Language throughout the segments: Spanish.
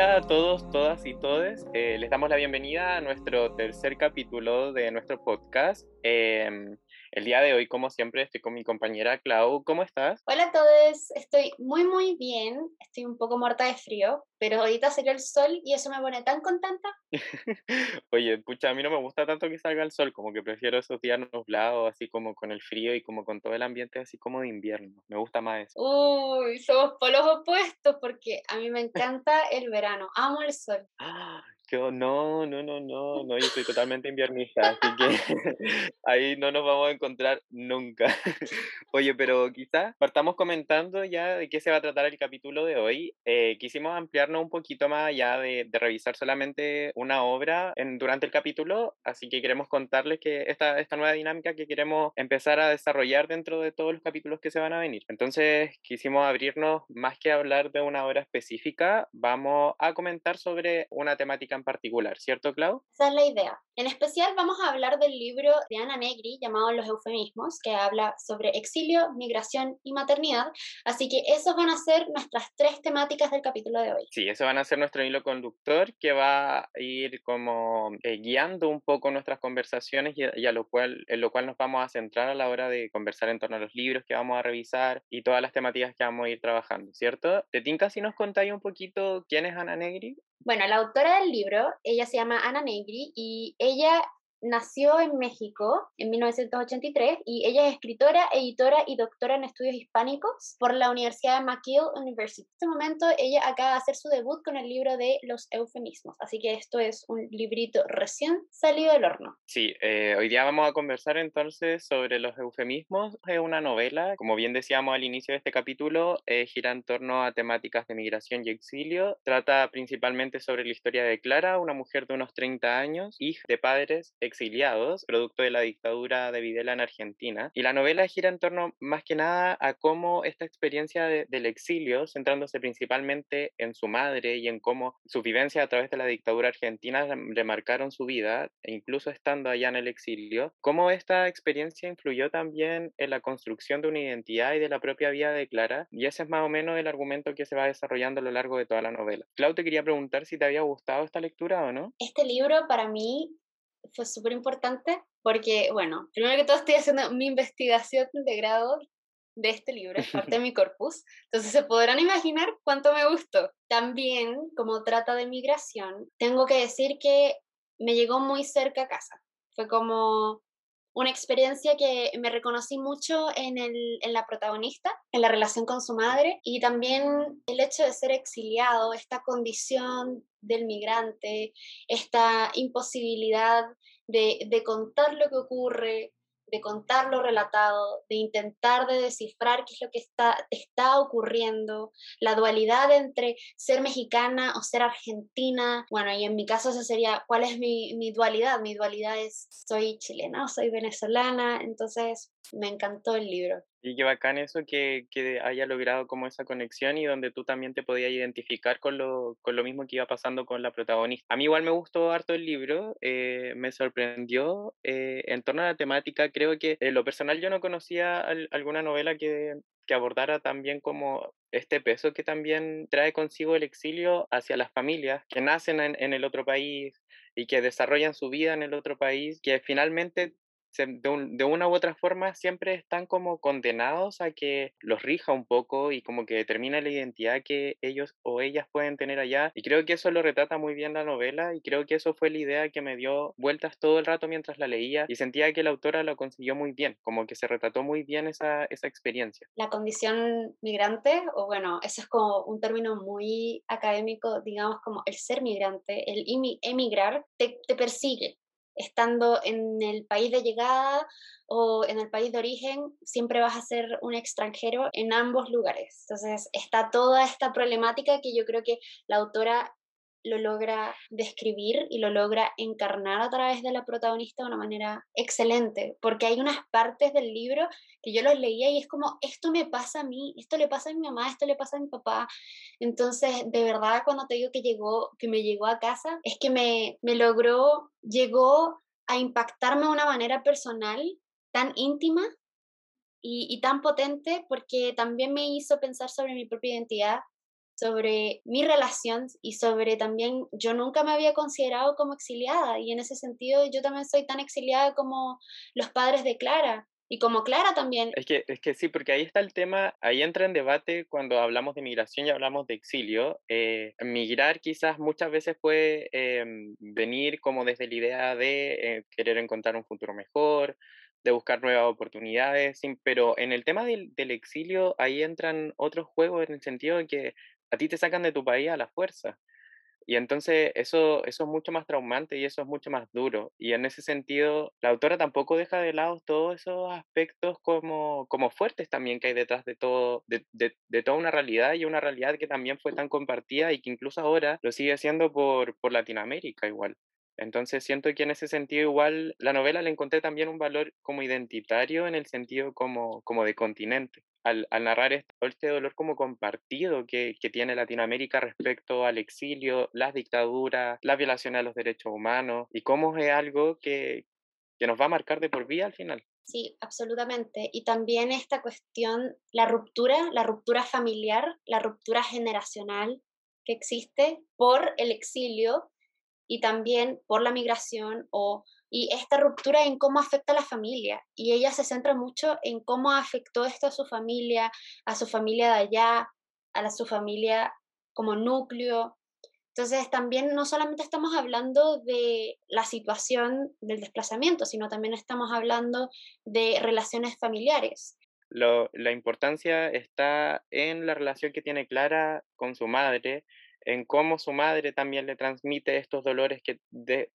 A todos, todas y todes. Eh, les damos la bienvenida a nuestro tercer capítulo de nuestro podcast. Em, el día de hoy, como siempre, estoy con mi compañera Clau. ¿Cómo estás? Hola a todos, estoy muy muy bien, estoy un poco muerta de frío, pero ahorita salió el sol y eso me pone tan contenta. Oye, escucha, a mí no me gusta tanto que salga el sol, como que prefiero esos días nublados, así como con el frío y como con todo el ambiente así como de invierno. Me gusta más eso. Uy, somos polos opuestos porque a mí me encanta el verano, amo el sol. ¡Ah! no, no, no, no, no, yo soy totalmente inviernista, así que ahí no nos vamos a encontrar nunca. Oye, pero quizás partamos comentando ya de qué se va a tratar el capítulo de hoy. Eh, quisimos ampliarnos un poquito más allá de, de revisar solamente una obra en, durante el capítulo, así que queremos contarles que esta, esta nueva dinámica que queremos empezar a desarrollar dentro de todos los capítulos que se van a venir. Entonces quisimos abrirnos más que hablar de una obra específica, vamos a comentar sobre una temática particular, ¿cierto, Clau? Esa es la idea. En especial vamos a hablar del libro de Ana Negri llamado Los eufemismos, que habla sobre exilio, migración y maternidad. Así que esos van a ser nuestras tres temáticas del capítulo de hoy. Sí, eso van a ser nuestro hilo conductor que va a ir como eh, guiando un poco nuestras conversaciones y, a lo cual, en lo cual nos vamos a centrar a la hora de conversar en torno a los libros que vamos a revisar y todas las temáticas que vamos a ir trabajando, ¿cierto? ¿Te tinca si nos contáis un poquito quién es Ana Negri? Bueno, la autora del libro, ella se llama Ana Negri y ella nació en México en 1983 y ella es escritora, editora y doctora en estudios hispánicos por la Universidad de McGill University. En este momento ella acaba de hacer su debut con el libro de los eufemismos, así que esto es un librito recién salido del horno. Sí, eh, hoy día vamos a conversar entonces sobre los eufemismos. Es una novela, como bien decíamos al inicio de este capítulo, eh, gira en torno a temáticas de migración y exilio. Trata principalmente sobre la historia de Clara, una mujer de unos 30 años, hija de padres exiliados, producto de la dictadura de Videla en Argentina. Y la novela gira en torno más que nada a cómo esta experiencia del exilio, centrándose principalmente en su madre y en cómo su vivencia a través de la dictadura argentina remarcaron su vida, e incluso estando allá en el exilio, cómo esta experiencia influyó también en la construcción de una identidad y de la propia vida de Clara. Y ese es más o menos el argumento que se va desarrollando a lo largo de toda la novela. Clau, te quería preguntar si te había gustado esta lectura o no. Este libro para mí fue súper importante porque, bueno, primero que todo estoy haciendo mi investigación de grado de este libro, es parte de mi corpus, entonces se podrán imaginar cuánto me gustó. También, como trata de migración, tengo que decir que me llegó muy cerca a casa. Fue como una experiencia que me reconocí mucho en, el, en la protagonista, en la relación con su madre y también el hecho de ser exiliado, esta condición del migrante, esta imposibilidad de, de contar lo que ocurre, de contar lo relatado, de intentar de descifrar qué es lo que está, está ocurriendo, la dualidad entre ser mexicana o ser argentina. Bueno, y en mi caso eso sería, ¿cuál es mi, mi dualidad? Mi dualidad es, soy chilena o soy venezolana, entonces me encantó el libro. Y qué bacán eso que, que, haya logrado como esa conexión y donde tú también te podías identificar con lo, con lo mismo que iba pasando con la protagonista. A mí igual me gustó harto el libro, eh, me sorprendió eh, en torno a la temática. Creo que lo personal yo no conocía alguna novela que, que abordara también como este peso que también trae consigo el exilio hacia las familias que nacen en, en el otro país y que desarrollan su vida en el otro país, que finalmente de, una u otra forma siempre están como condenados a que los rija un poco y como que determina la identidad que ellos o ellas pueden tener allá. Y creo que eso lo retrata muy bien la novela y creo que eso fue la idea que me dio vueltas todo el rato mientras la leía y sentía que la autora lo consiguió muy bien, como que se retrató muy bien esa, esa experiencia. La condición migrante, o bueno, eso es como un término muy académico, digamos como el ser migrante, el emigrar, te, te persigue, estando en el país de llegada o en el país de origen, siempre vas a ser un extranjero en ambos lugares. Entonces está toda esta problemática que yo creo que la autora lo logra describir y lo logra encarnar a través de la protagonista de una manera excelente, porque hay unas partes del libro que yo los leía y es como, esto me pasa a mí, esto le pasa a mi mamá, esto le pasa a mi papá. Entonces, de verdad, cuando te digo que llegó, que me llegó a casa, es que me, me logró, llegó a impactarme de una manera personal tan íntima y, y tan potente porque también me hizo pensar sobre mi propia identidad sobre mi relación y sobre también yo nunca me había considerado como exiliada y en ese sentido yo también soy tan exiliada como los padres de Clara. Y como Clara también. Es que, es que sí, porque ahí está el tema, ahí entra en debate cuando hablamos de migración y hablamos de exilio. Eh, migrar quizás muchas veces puede em, venir como desde la idea de eh, querer encontrar un futuro mejor, de buscar nuevas oportunidades, pero en el tema del, del, exilio ahí entran otros juegos en el sentido de que a ti te sacan de tu país a la fuerza. Y entonces eso, eso es mucho más traumante y eso es mucho más duro. Y en ese sentido, la autora tampoco deja de lado todos esos aspectos como, como fuertes también que hay detrás de, todo, de, de, de toda una realidad y una realidad que también fue tan compartida y que incluso ahora lo sigue siendo por, por Latinoamérica igual. Entonces siento que en ese sentido igual la novela le encontré también un valor como identitario en el sentido como, como de continente. Al, al narrar este, este dolor como compartido que, que, tiene Latinoamérica respecto al exilio, las dictaduras, la violación a los derechos humanos y cómo es algo que, que nos va a marcar de por vida al final. Sí, absolutamente. Y también esta cuestión, la ruptura, la ruptura familiar, la ruptura generacional que existe por el exilio y también por la migración o y esta ruptura en cómo afecta a la familia. Y ella se centra mucho en cómo afectó esto a su familia, a su familia de allá, a la, su familia como núcleo. Entonces también no solamente estamos hablando de la situación del desplazamiento, sino también estamos hablando de relaciones familiares. Lo, la importancia está en la relación que tiene Clara con su madre, en cómo su madre también le transmite estos dolores que,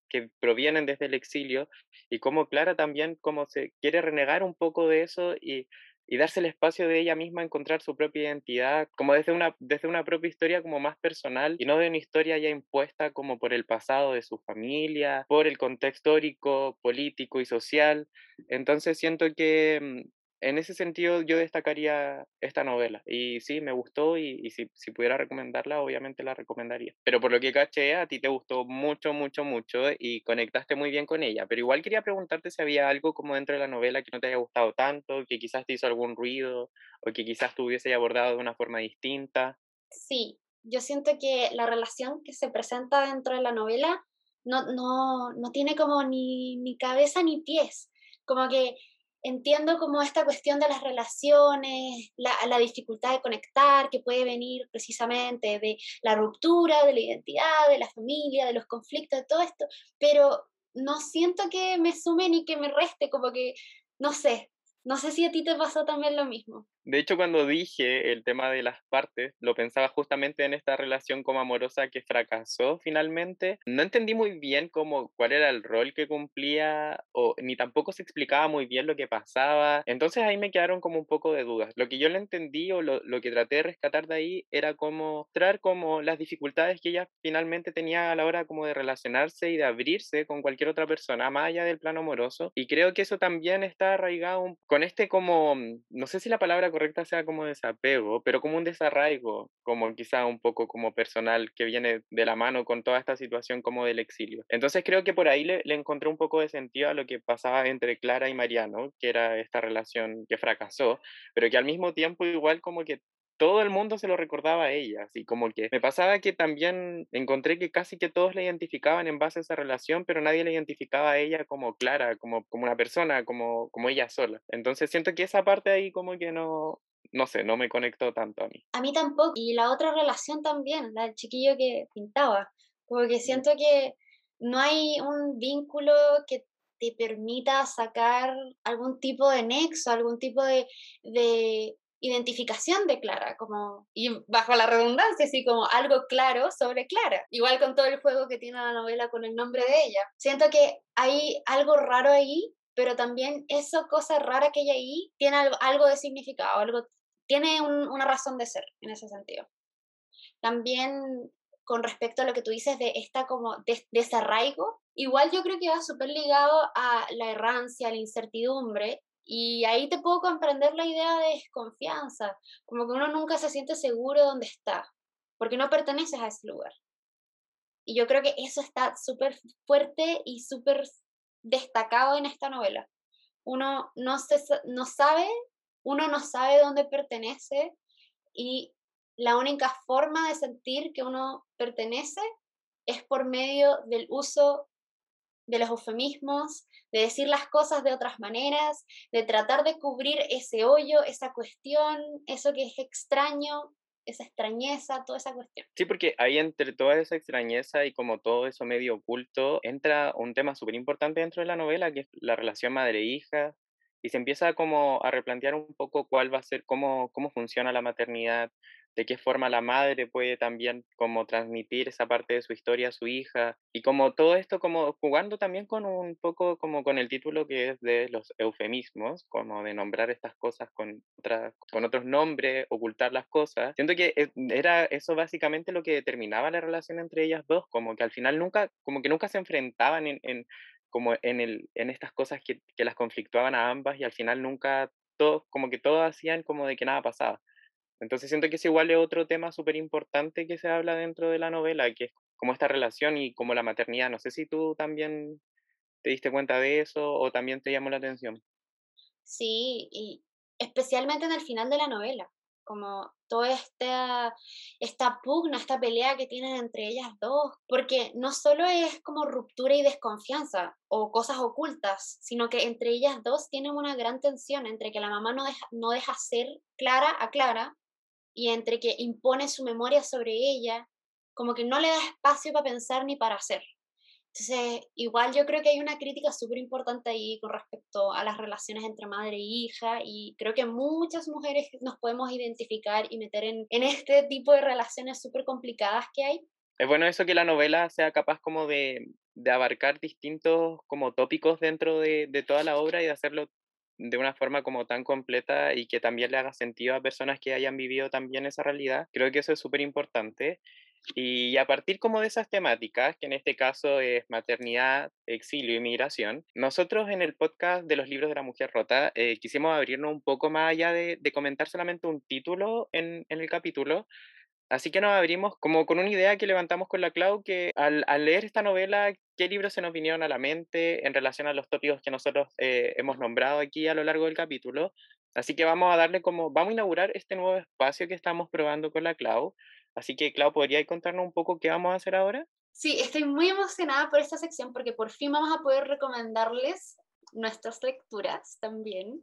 que provienen desde el exilio y cómo Clara también como se quiere renegar un poco de eso y, y, darse el espacio de ella misma a encontrar su propia identidad, como desde una, desde una propia historia como más personal y no de una historia ya impuesta como por el pasado de su familia, por el contexto histórico, político y social. Entonces siento que mm, en ese sentido yo destacaría esta novela y sí, me gustó y, si, si, pudiera recomendarla, obviamente la recomendaría. Pero por lo que caché, a ti te gustó mucho, mucho, mucho y conectaste muy bien con ella. Pero igual quería preguntarte si había algo como dentro de la novela que no te haya gustado tanto, que quizás te hizo algún ruido o que quizás tú hubiese abordado de una forma distinta. Sí, yo siento que la relación que se presenta dentro de la novela no, no, no tiene como ni, ni cabeza ni pies. Como que entiendo como esta cuestión de las relaciones, la, dificultad de conectar que puede venir precisamente de la ruptura de la identidad, de la familia, de los conflictos, de todo esto, pero no siento que me sume ni que me reste, como que, no sé, no sé si a ti te pasó también lo mismo. De hecho, cuando dije el tema de las partes, lo pensaba justamente en esta relación como amorosa que fracasó finalmente. No entendí muy bien cómo, cuál era el rol que cumplía, o ni tampoco se explicaba muy bien lo que pasaba. Entonces ahí me quedaron como un poco de dudas. Lo que yo le entendí o lo, lo que traté de rescatar de ahí era como mostrar como las dificultades que ella finalmente tenía a la hora como de relacionarse y de abrirse con cualquier otra persona, más allá del plano amoroso. Y creo que eso también está arraigado con este como, no sé si la palabra correcta sea como desapego, pero como un desarraigo, como quizá un poco como personal que viene de la mano con toda esta situación como del exilio. Entonces creo que por ahí le, le encontré un poco de sentido a lo que pasaba entre Clara y Mariano, que era esta relación que fracasó, pero que al mismo tiempo igual como que todo el mundo se lo recordaba a ella, así como que me pasaba que también encontré que casi que todos la identificaban en base a esa relación, pero nadie la identificaba a ella como Clara, como, como una persona, como, como ella sola. Entonces siento que esa parte ahí como que no, no sé, no me conectó tanto a mí. A mí tampoco, y la otra relación también, la del chiquillo que pintaba, porque siento que no hay un vínculo que te permita sacar algún tipo de nexo, algún tipo de, de identificación de Clara, como, y bajo la redundancia, así como algo claro sobre Clara, igual con todo el juego que tiene la novela con el nombre de ella. Siento que hay algo raro ahí, pero también esa cosa rara que hay ahí tiene algo, de significado, algo, tiene un, una razón de ser en ese sentido. También con respecto a lo que tú dices de esta como desarraigo, igual yo creo que va súper ligado a la errancia, a la incertidumbre y ahí te puedo comprender la idea de desconfianza, como que uno nunca se siente seguro de dónde está, porque no perteneces a ese lugar. Y yo creo que eso está súper fuerte y súper destacado en esta novela. Uno no, se, no sabe, uno no sabe dónde pertenece y la única forma de sentir que uno pertenece es por medio del uso de los eufemismos, de decir las cosas de otras maneras, de tratar de cubrir ese hoyo, esa cuestión, eso que es extraño, esa extrañeza, toda esa cuestión. Sí, porque ahí entre toda esa extrañeza y como todo eso medio oculto, entra un tema súper importante dentro de la novela, que es la relación madre-hija, y se empieza como a replantear un poco cuál va a ser, cómo, cómo funciona la maternidad, de qué forma la madre puede también como transmitir esa parte de su historia a su hija y como todo esto como jugando también con un poco como con el título que es de los eufemismos, como de nombrar estas cosas con otras con otros nombres, ocultar las cosas. Siento que e, era eso básicamente lo que determinaba la relación entre ellas dos, como que al final nunca como que nunca se enfrentaban en, en como en el en estas cosas que, que las conflictuaban a ambas y al final nunca todos como que todos hacían como de que nada pasaba. Entonces siento que es igual es otro tema súper importante que se habla dentro de la novela, que es como esta relación y como la maternidad. No sé si tú también te diste cuenta de eso o también te llamó la atención. Sí, y especialmente en el final de la novela, como toda esta, esta pugna, esta pelea que tienen entre ellas dos, porque no solo es como ruptura y desconfianza o cosas ocultas, sino que entre ellas dos tienen una gran tensión entre que la mamá no deja, no deja ser clara a Clara y entre que impone su memoria sobre ella, como que no le da espacio para pensar ni para hacer. Entonces, igual yo creo que hay una crítica súper importante ahí con respecto a las relaciones entre madre e hija y creo que muchas mujeres nos podemos identificar y meter en, en este tipo de relaciones súper complicadas que hay. Es bueno eso que la novela sea capaz como de, de abarcar distintos como tópicos dentro de, de toda la obra y de hacerlo de una forma como tan completa y que también le haga sentido a personas que hayan vivido también esa realidad. Creo que eso es súper importante. Y a partir como de esas temáticas, que en este caso es maternidad, exilio y migración, nosotros en el podcast de los libros de la mujer rota eh, quisimos abrirnos un poco más allá de, comentar solamente un título en, el capítulo, Así que nos abrimos como con una idea que levantamos con la Clau, que al, al, leer esta novela, ¿qué libros se nos vinieron a la mente en relación a los tópicos que nosotros eh, hemos nombrado aquí a lo largo del capítulo? Así que vamos a darle como, vamos a inaugurar este nuevo espacio que estamos probando con la Clau. Así que Clau, ¿podría contarnos un poco qué vamos a hacer ahora? Sí, estoy muy emocionada por esta sección porque por fin vamos a poder recomendarles nuestras lecturas también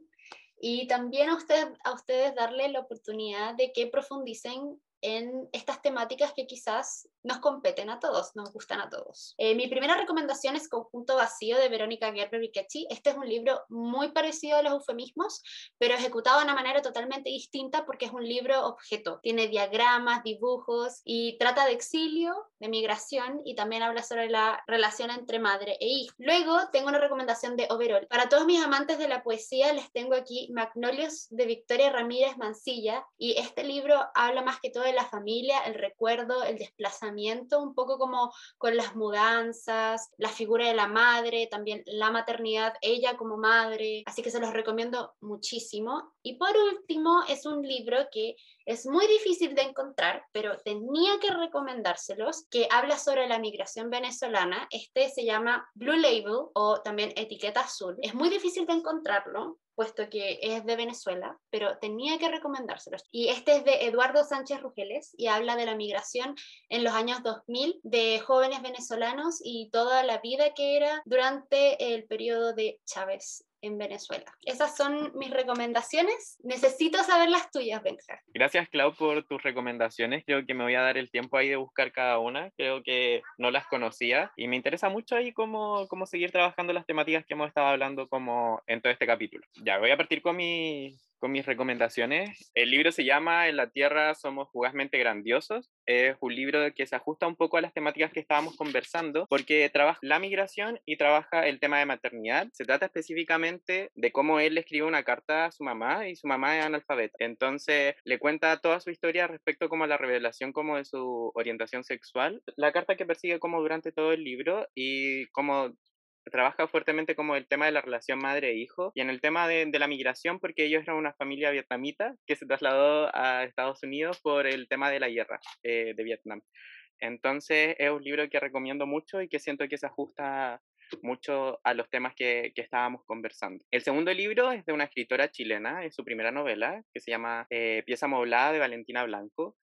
y también a, usted, a ustedes darle la oportunidad de que profundicen en estas temáticas que quizás nos competen a todos, nos gustan a todos. Eh, mi primera recomendación es Conjunto Vacío de Verónica Gerber Riquetti. Este es un libro muy parecido a los eufemismos, pero ejecutado de una manera totalmente distinta porque es un libro objeto. Tiene diagramas, dibujos y trata de exilio, de migración y también habla sobre la relación entre madre e hijo. Luego tengo una recomendación de Overall. Para todos mis amantes de la poesía les tengo aquí Magnolios de Victoria Ramírez Mancilla y este libro habla más que todo de la familia, el recuerdo, el desplazamiento, un poco como con las mudanzas, la figura de la madre, también la maternidad, ella como madre, así que se los recomiendo muchísimo. Y por último, es un libro que es muy difícil de encontrar, pero tenía que recomendárselos, que habla sobre la migración venezolana. Este se llama Blue Label o también etiqueta azul. Es muy difícil de encontrarlo, puesto que es de Venezuela, pero tenía que recomendárselos. Y este es de Eduardo Sánchez Rugeles y habla de la migración en los años 2000 de jóvenes venezolanos y toda la vida que era durante el periodo de Chávez en Venezuela. Esas son mis recomendaciones. Necesito saber las tuyas, Benja. Gracias, Clau, por tus recomendaciones. Creo que me voy a dar el tiempo ahí de buscar cada una. Creo que no las conocía y me interesa mucho ahí cómo, cómo seguir trabajando las temáticas que hemos estado hablando como en todo este capítulo. Ya, voy a partir con mi, con mis recomendaciones. El libro se llama En la Tierra somos fugazmente grandiosos. Es un libro que se ajusta un poco a las temáticas que estábamos conversando porque trabaja la migración y trabaja el tema de maternidad. Se trata específicamente de cómo él le escribe una carta a su mamá y su mamá es analfabeta. Entonces le cuenta toda su historia respecto como a la revelación como de su orientación sexual. La carta que persigue como durante todo el libro y como trabaja fuertemente como el tema de la relación madre-hijo y en el tema de, la migración porque ellos eran una familia vietnamita que se trasladó a Estados Unidos por el tema de la guerra eh, de Vietnam. Entonces es un libro que recomiendo mucho y que siento que se ajusta mucho a los temas que, que estábamos conversando. El segundo libro es de una escritora chilena, es su primera novela, que se llama eh, Pieza Moblada de Valentina Blanco.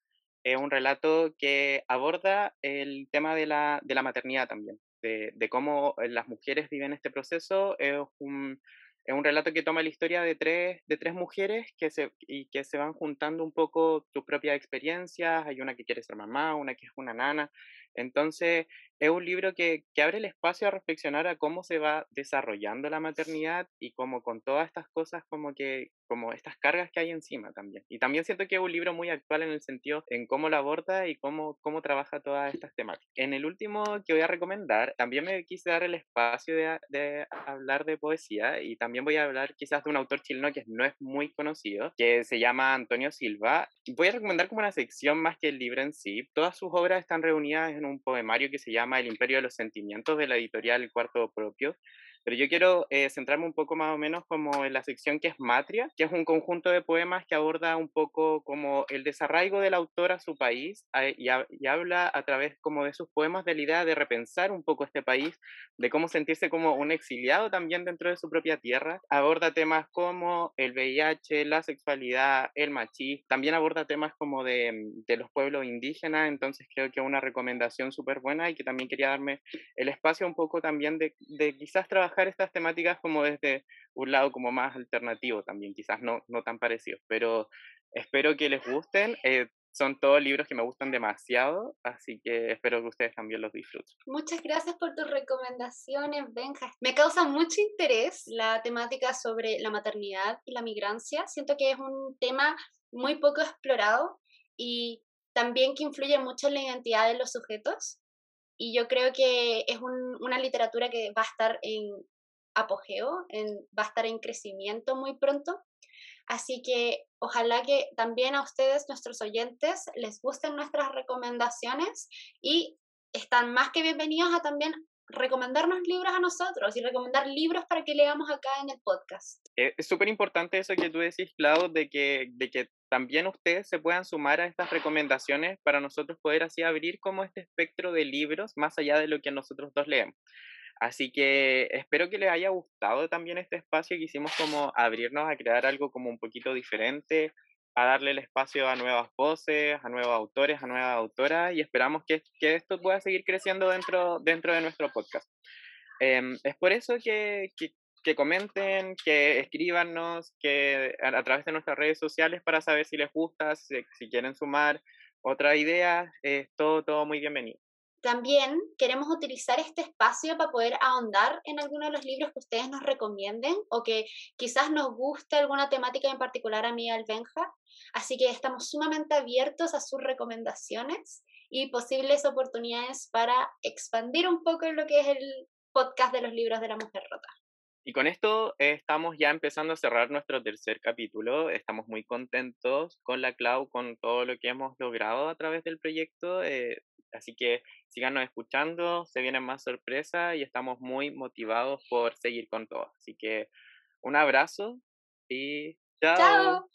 es un relato que aborda el tema de la, de la maternidad también, de, cómo las mujeres viven este proceso. Es un, es un relato que toma la historia de tres, de tres mujeres que se, y que se van juntando un poco sus propias experiencias. Hay una que quiere ser mamá, una que es una nana. Entonces, es un libro que, que, abre el espacio a reflexionar a cómo se va desarrollando la maternidad y como con todas estas cosas como que como estas cargas que hay encima también. Y también siento que es un libro muy actual en el sentido en cómo lo aborda y cómo, cómo trabaja todas estas temáticas. En el último que voy a recomendar, también me quise dar el espacio de, de hablar de poesía y también voy a hablar quizás de un autor chileno que no es muy conocido, que se llama Antonio Silva. Voy a recomendar como una sección más que el libro en sí. Todas sus obras están reunidas en un poemario que se llama El Imperio de los Sentimientos de la editorial Cuarto Propio. Pero yo quiero eh, centrarme un poco más o menos como en la sección que es Matria, que es un conjunto de poemas que aborda un poco como el desarraigo del autor a su país y, y, habla a través como de sus poemas de la idea de repensar un poco este país, de cómo sentirse como un exiliado también dentro de su propia tierra. Aborda temas como el VIH, la sexualidad, el machismo. También aborda temas como de, de los pueblos indígenas, entonces creo que es una recomendación súper buena y que también quería darme el espacio un poco también de, de quizás trabajar estas temáticas como desde un lado como más alternativo también, quizás no, no tan parecido, pero espero que les gusten. Eh, son todos libros que me gustan demasiado, así que espero que ustedes también los disfruten. Muchas gracias por tus recomendaciones, Benja. Me causa mucho interés la temática sobre la maternidad y la migrancia. Siento que es un tema muy poco explorado y también que influye mucho en la identidad de los sujetos y yo creo que es una literatura que va a estar en apogeo, en, va a estar en crecimiento muy pronto. Así que ojalá que también a ustedes, nuestros oyentes, les gusten nuestras recomendaciones y están más que bienvenidos a también recomendarnos libros a nosotros y recomendar libros para que leamos acá en el podcast. Eh, es súper importante eso que tú decís, Clau, de que, de que también ustedes se puedan sumar a estas recomendaciones para nosotros poder así abrir como este espectro de libros más allá de lo que nosotros dos leemos. Así que espero que les haya gustado también este espacio que hicimos como abrirnos a crear algo como un poquito diferente, a darle el espacio a nuevas voces, a nuevos autores, a nuevas autoras y esperamos que, que esto pueda seguir creciendo dentro, dentro de nuestro podcast. Eh, es por eso que, que, comenten, que escríbanos que a, a, través de nuestras redes sociales para saber si les gusta, si, si quieren sumar otra idea, es todo, todo muy bienvenido. También queremos utilizar este espacio para poder ahondar en alguno de los libros que ustedes nos recomienden o que quizás nos guste alguna temática en particular a mí al Benja. Así que estamos sumamente abiertos a sus recomendaciones y posibles oportunidades para expandir un poco lo que es el podcast de los libros de la mujer rota. Y con esto estamos ya empezando a cerrar nuestro tercer capítulo. Estamos muy contentos con la Clau, con todo lo que hemos logrado a través del proyecto. Eh, así que síganos escuchando, se vienen más sorpresas y estamos muy motivados por seguir con todo. Así que un abrazo y chao. chao.